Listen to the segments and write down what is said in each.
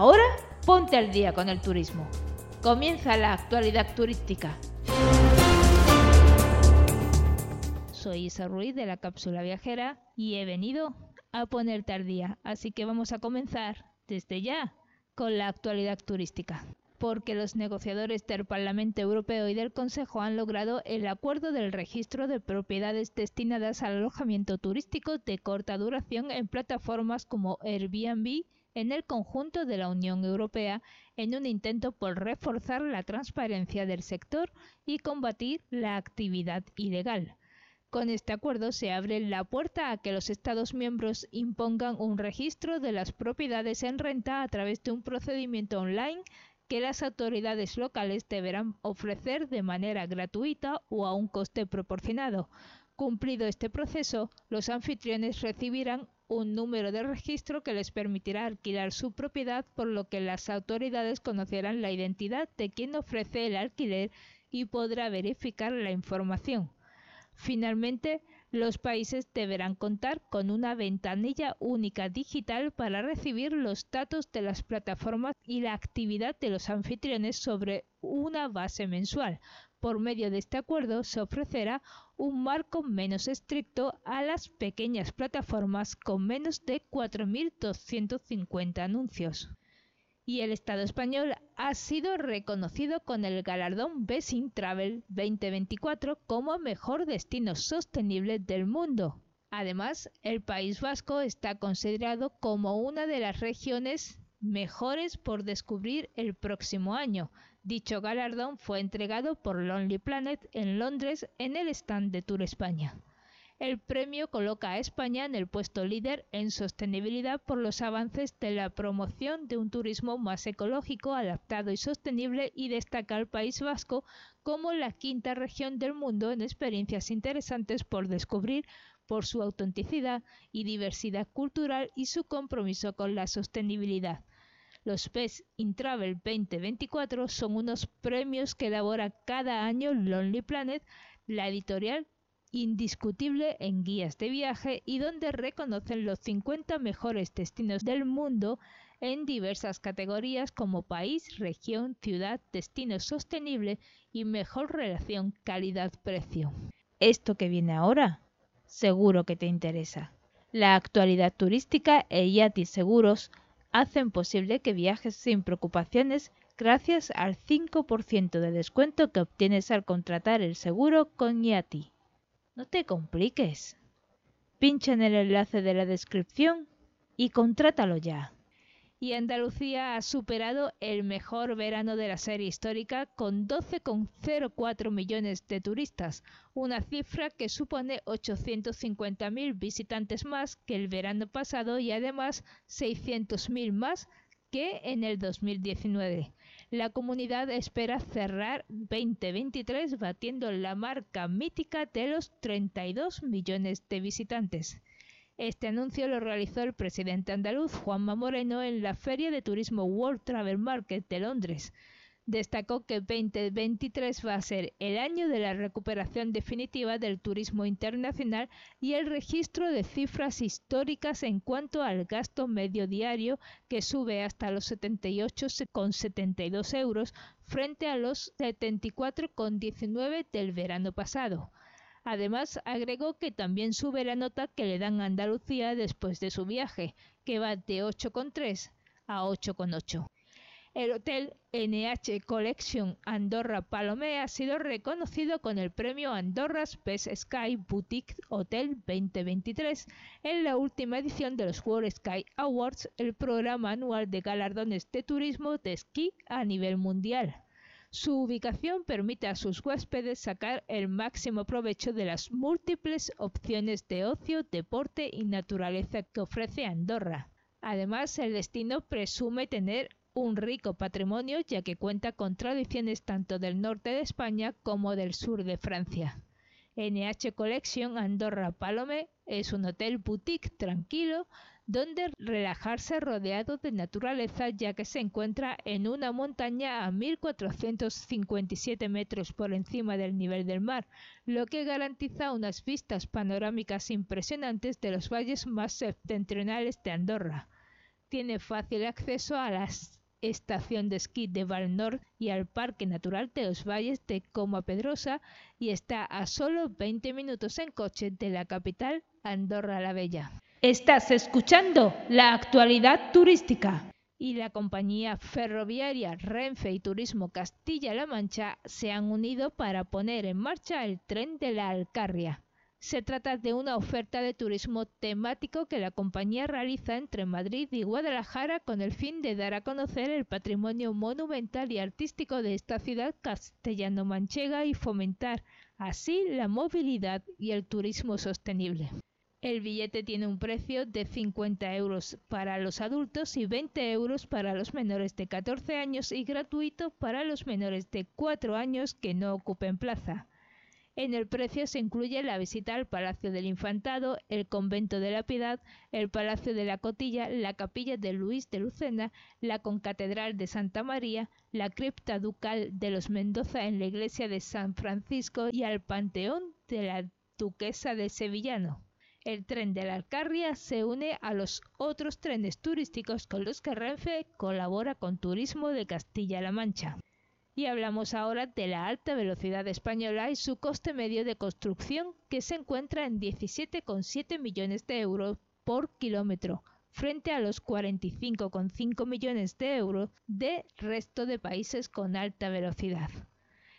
Ahora ponte al día con el turismo. Comienza la actualidad turística. Soy Isa Ruiz de la Cápsula Viajera y he venido a ponerte al día, así que vamos a comenzar desde ya con la actualidad turística porque los negociadores del Parlamento Europeo y del Consejo han logrado el acuerdo del registro de propiedades destinadas al alojamiento turístico de corta duración en plataformas como Airbnb en el conjunto de la Unión Europea en un intento por reforzar la transparencia del sector y combatir la actividad ilegal. Con este acuerdo se abre la puerta a que los Estados miembros impongan un registro de las propiedades en renta a través de un procedimiento online que las autoridades locales deberán ofrecer de manera gratuita o a un coste proporcionado. Cumplido este proceso, los anfitriones recibirán un número de registro que les permitirá alquilar su propiedad, por lo que las autoridades conocerán la identidad de quien ofrece el alquiler y podrá verificar la información. Finalmente, los países deberán contar con una ventanilla única digital para recibir los datos de las plataformas y la actividad de los anfitriones sobre una base mensual. Por medio de este acuerdo se ofrecerá un marco menos estricto a las pequeñas plataformas con menos de 4.250 anuncios y el Estado español ha sido reconocido con el galardón Best Travel 2024 como mejor destino sostenible del mundo. Además, el País Vasco está considerado como una de las regiones mejores por descubrir el próximo año. Dicho galardón fue entregado por Lonely Planet en Londres en el stand de Tour España. El premio coloca a España en el puesto líder en sostenibilidad por los avances de la promoción de un turismo más ecológico, adaptado y sostenible y destaca al País Vasco como la quinta región del mundo en experiencias interesantes por descubrir por su autenticidad y diversidad cultural y su compromiso con la sostenibilidad. Los Best in Travel 2024 son unos premios que elabora cada año Lonely Planet, la editorial indiscutible en guías de viaje y donde reconocen los 50 mejores destinos del mundo en diversas categorías como país, región, ciudad, destino sostenible y mejor relación calidad-precio. Esto que viene ahora, seguro que te interesa. La actualidad turística e Yati Seguros hacen posible que viajes sin preocupaciones gracias al 5% de descuento que obtienes al contratar el seguro con Yati. No te compliques. Pincha en el enlace de la descripción y contrátalo ya. Y Andalucía ha superado el mejor verano de la serie histórica con 12,04 millones de turistas, una cifra que supone 850.000 visitantes más que el verano pasado y además 600.000 más que en el 2019. La comunidad espera cerrar 2023 batiendo la marca mítica de los 32 millones de visitantes. Este anuncio lo realizó el presidente andaluz Juanma Moreno en la Feria de Turismo World Travel Market de Londres destacó que 2023 va a ser el año de la recuperación definitiva del turismo internacional y el registro de cifras históricas en cuanto al gasto medio diario que sube hasta los 78,72 euros frente a los 74,19 del verano pasado. Además, agregó que también sube la nota que le dan a Andalucía después de su viaje, que va de 8,3 a 8,8. El hotel NH Collection Andorra Palomé ha sido reconocido con el premio Andorra's Best Sky Boutique Hotel 2023 en la última edición de los World Sky Awards, el programa anual de galardones de turismo de esquí a nivel mundial. Su ubicación permite a sus huéspedes sacar el máximo provecho de las múltiples opciones de ocio, deporte y naturaleza que ofrece Andorra. Además, el destino presume tener un rico patrimonio ya que cuenta con tradiciones tanto del norte de España como del sur de Francia. NH Collection Andorra Palome es un hotel boutique tranquilo donde relajarse rodeado de naturaleza ya que se encuentra en una montaña a 1457 metros por encima del nivel del mar, lo que garantiza unas vistas panorámicas impresionantes de los valles más septentrionales de Andorra. tiene fácil acceso a la estación de esquí de Valnor y al Parque Natural de los Valles de Coma Pedrosa y está a solo 20 minutos en coche de la capital Andorra la Bella. Estás escuchando la actualidad turística y la compañía ferroviaria Renfe y Turismo Castilla-La Mancha se han unido para poner en marcha el tren de la Alcarria. Se trata de una oferta de turismo temático que la compañía realiza entre Madrid y Guadalajara con el fin de dar a conocer el patrimonio monumental y artístico de esta ciudad castellano-manchega y fomentar así la movilidad y el turismo sostenible. El billete tiene un precio de 50 euros para los adultos y 20 euros para los menores de 14 años y gratuito para los menores de 4 años que no ocupen plaza. En el precio se incluye la visita al Palacio del Infantado, el Convento de la Piedad, el Palacio de la Cotilla, la Capilla de Luis de Lucena, la Concatedral de Santa María, la Cripta Ducal de los Mendoza en la Iglesia de San Francisco y al Panteón de la Duquesa de Sevillano. El tren de la Alcarria se une a los otros trenes turísticos con los que Renfe colabora con Turismo de Castilla-La Mancha. Y hablamos ahora de la alta velocidad española y su coste medio de construcción que se encuentra en 17,7 millones de euros por kilómetro frente a los 45,5 millones de euros de resto de países con alta velocidad.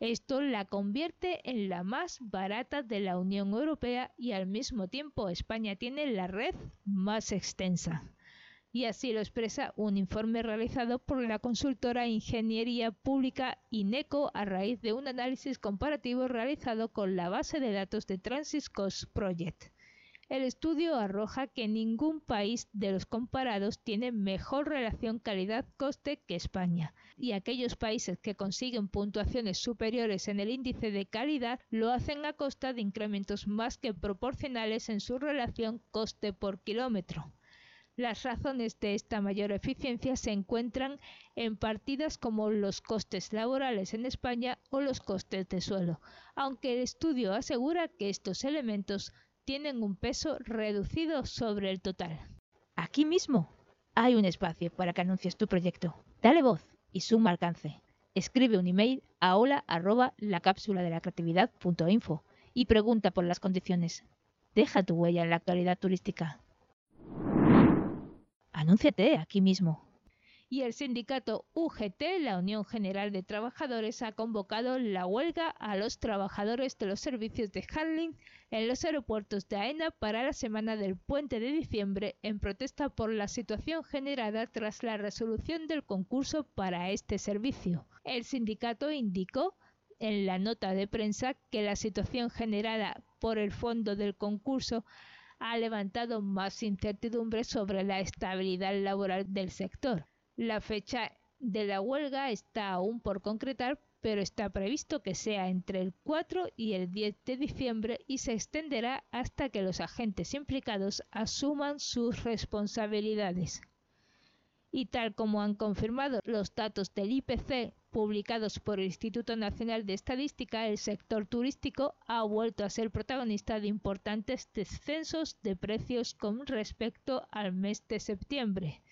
Esto la convierte en la más barata de la Unión Europea y al mismo tiempo España tiene la red más extensa. Y así lo expresa un informe realizado por la consultora Ingeniería Pública INECO a raíz de un análisis comparativo realizado con la base de datos de Transit Cost Project. El estudio arroja que ningún país de los comparados tiene mejor relación calidad-coste que España, y aquellos países que consiguen puntuaciones superiores en el índice de calidad lo hacen a costa de incrementos más que proporcionales en su relación coste por kilómetro. Las razones de esta mayor eficiencia se encuentran en partidas como los costes laborales en España o los costes de suelo, aunque el estudio asegura que estos elementos tienen un peso reducido sobre el total. Aquí mismo hay un espacio para que anuncies tu proyecto. Dale voz y suma alcance. Escribe un email a hola arroba la cápsula de la creatividad.info y pregunta por las condiciones. Deja tu huella en la actualidad turística. Anúnciate aquí mismo y el sindicato UGT, la Unión General de Trabajadores, ha convocado la huelga a los trabajadores de los servicios de handling en los aeropuertos de AENA para la semana del puente de diciembre en protesta por la situación generada tras la resolución del concurso para este servicio. El sindicato indicó en la nota de prensa que la situación generada por el fondo del concurso ha levantado más incertidumbre sobre la estabilidad laboral del sector. La fecha de la huelga está aún por concretar, pero está previsto que sea entre el 4 y el 10 de diciembre y se extenderá hasta que los agentes implicados asuman sus responsabilidades. Y tal como han confirmado los datos del IPC publicados por el Instituto Nacional de Estadística, el sector turístico ha vuelto a ser protagonista de importantes descensos de precios con respecto al mes de septiembre.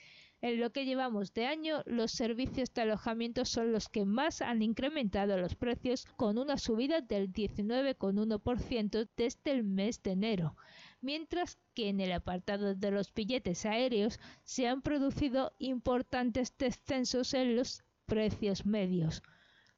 En lo que llevamos de año, los servicios de alojamiento son los que más han incrementado los precios con una subida del 19,1% desde el mes de enero, mientras que en el apartado de los billetes aéreos se han producido importantes descensos en los precios medios.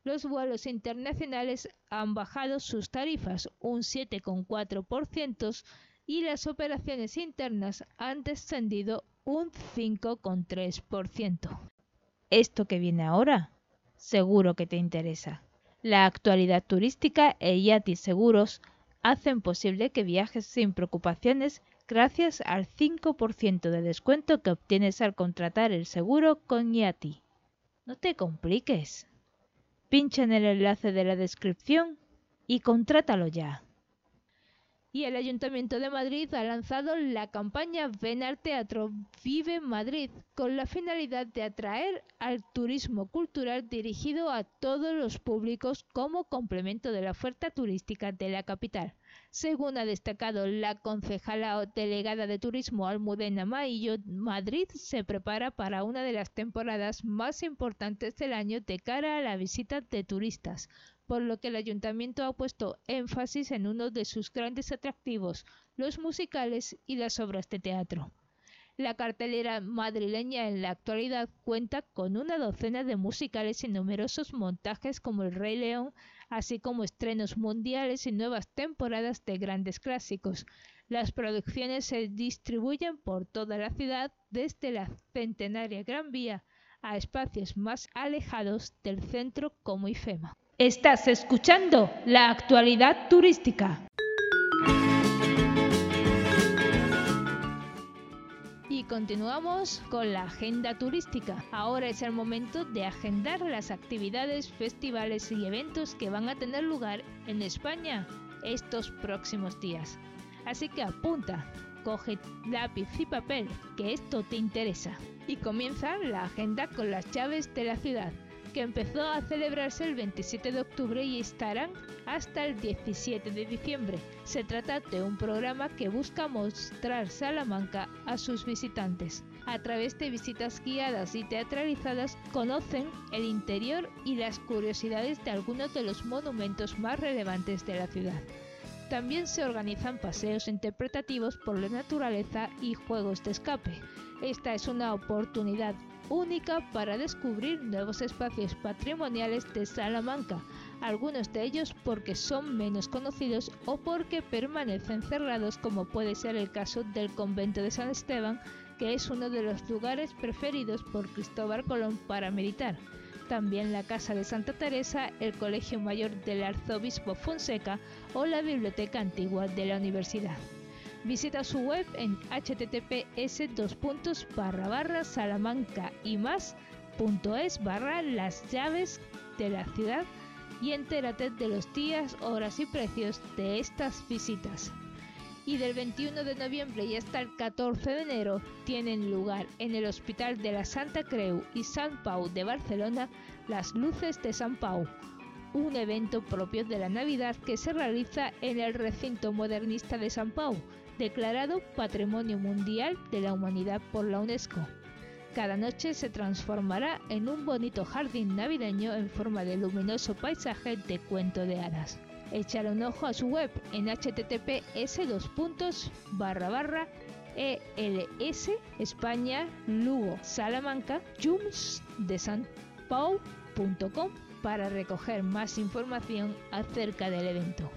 Los vuelos internacionales han bajado sus tarifas un 7,4% y las operaciones internas han descendido un 5,3%. Esto que viene ahora, seguro que te interesa. La actualidad turística e IATI Seguros hacen posible que viajes sin preocupaciones gracias al 5% de descuento que obtienes al contratar el seguro con IATI. No te compliques. Pincha en el enlace de la descripción y contrátalo ya y el Ayuntamiento de Madrid ha lanzado la campaña Ven al Teatro Vive Madrid con la finalidad de atraer al turismo cultural dirigido a todos los públicos como complemento de la oferta turística de la capital. Según ha destacado la concejala delegada de turismo Almudena Maillo, Madrid se prepara para una de las temporadas más importantes del año de cara a la visita de turistas, por lo que el ayuntamiento ha puesto énfasis en uno de sus grandes atractivos, los musicales y las obras de teatro. La cartelera madrileña en la actualidad cuenta con una docena de musicales y numerosos montajes como El Rey León, así como estrenos mundiales y nuevas temporadas de grandes clásicos. Las producciones se distribuyen por toda la ciudad desde la centenaria Gran Vía a espacios más alejados del centro como IFEMA. Estás escuchando la actualidad turística. Continuamos con la agenda turística. Ahora es el momento de agendar las actividades, festivales y eventos que van a tener lugar en España estos próximos días. Así que apunta, coge lápiz y papel, que esto te interesa. Y comienza la agenda con las llaves de la ciudad que empezó a celebrarse el 27 de octubre y estarán hasta el 17 de diciembre. Se trata de un programa que busca mostrar Salamanca a sus visitantes. A través de visitas guiadas y teatralizadas conocen el interior y las curiosidades de algunos de los monumentos más relevantes de la ciudad. También se organizan paseos interpretativos por la naturaleza y juegos de escape. Esta es una oportunidad única para descubrir nuevos espacios patrimoniales de Salamanca, algunos de ellos porque son menos conocidos o porque permanecen cerrados como puede ser el caso del convento de San Esteban, que es uno de los lugares preferidos por Cristóbal Colón para meditar. También la Casa de Santa Teresa, el Colegio Mayor del Arzobispo Fonseca o la Biblioteca Antigua de la Universidad. Visita su web en https barra salamanca y más barra las llaves de la ciudad y entérate de los días, horas y precios de estas visitas. Y del 21 de noviembre y hasta el 14 de enero tienen lugar en el Hospital de la Santa Creu y San Pau de Barcelona las Luces de San Pau, un evento propio de la Navidad que se realiza en el recinto modernista de San Pau, declarado Patrimonio Mundial de la Humanidad por la UNESCO. Cada noche se transformará en un bonito jardín navideño en forma de luminoso paisaje de cuento de hadas. Echar un ojo a su web en https barra barra ELS España Lugo Salamanca Jums para recoger más información acerca del evento.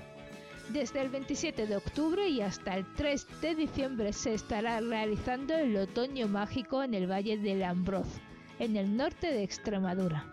Desde el 27 de octubre y hasta el 3 de diciembre se estará realizando el Otoño Mágico en el Valle del Ambroz, en el norte de Extremadura.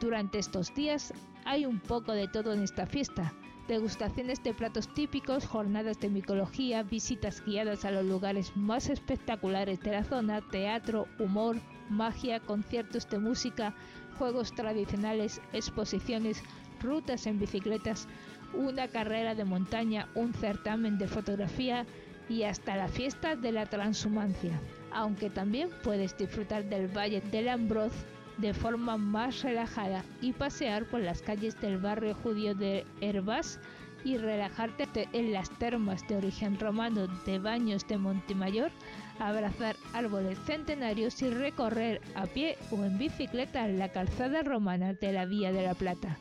Durante estos días hay un poco de todo en esta fiesta. Degustaciones de platos típicos, jornadas de micología, visitas guiadas a los lugares más espectaculares de la zona, teatro, humor, magia, conciertos de música, juegos tradicionales, exposiciones, rutas en bicicletas, una carrera de montaña, un certamen de fotografía y hasta la fiesta de la transhumancia. Aunque también puedes disfrutar del Valle del Ambroz de forma más relajada y pasear por las calles del barrio judío de Herbás y relajarte en las termas de origen romano de Baños de Montemayor, abrazar árboles centenarios y recorrer a pie o en bicicleta la calzada romana de la Vía de la Plata.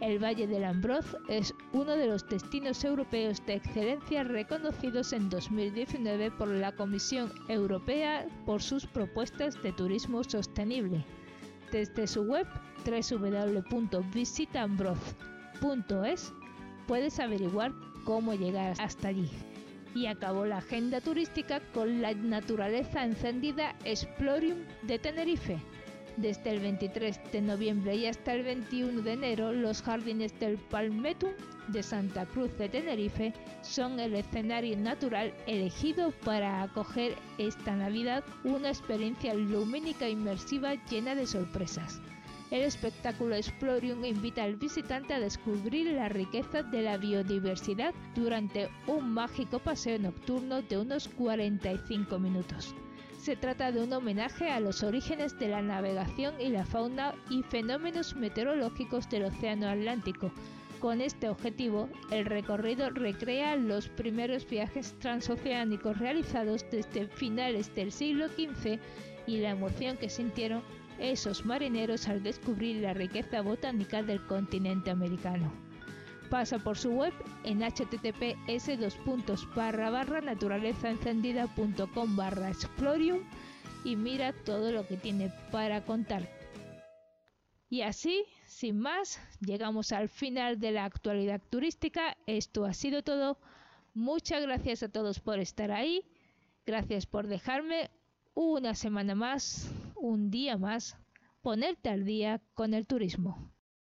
El Valle del Ambroz es uno de los destinos europeos de excelencia reconocidos en 2019 por la Comisión Europea por sus propuestas de turismo sostenible. Desde su web www.visitambroz.es puedes averiguar cómo llegar hasta allí. Y acabó la agenda turística con la naturaleza encendida Explorium de Tenerife desde el 23 de noviembre y hasta el 21 de enero, los jardines del Palmetum de Santa Cruz de Tenerife son el escenario natural elegido para acoger esta Navidad una experiencia lumínica inmersiva llena de sorpresas. El espectáculo Explorium invita al visitante a descubrir la riqueza de la biodiversidad durante un mágico paseo nocturno de unos 45 minutos. Se trata de un homenaje a los orígenes de la navegación y la fauna y fenómenos meteorológicos del Océano Atlántico, Con este objetivo, el recorrido recrea los primeros viajes transoceánicos realizados desde finales del siglo XV y la emoción que sintieron esos marineros al descubrir la riqueza botánica del continente americano. Pasa por su web en https naturalezaencendida.com barra explorium y mira todo lo que tiene para contar. Y así sin más, llegamos al final de la actualidad turística. Esto ha sido todo. Muchas gracias a todos por estar ahí. Gracias por dejarme una semana más, un día más, ponerte al día con el turismo.